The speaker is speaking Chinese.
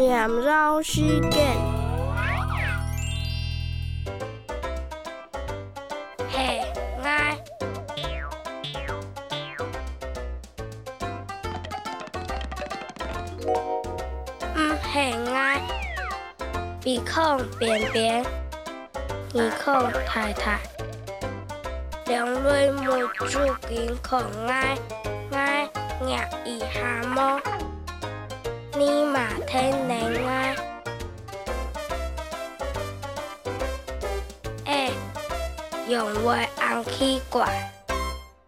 念老师间，嘿爱，嗯嘿爱，鼻孔扁扁，耳孔太太，两蕊木珠金孔爱爱压一下么？听能爱？哎，用我红气管。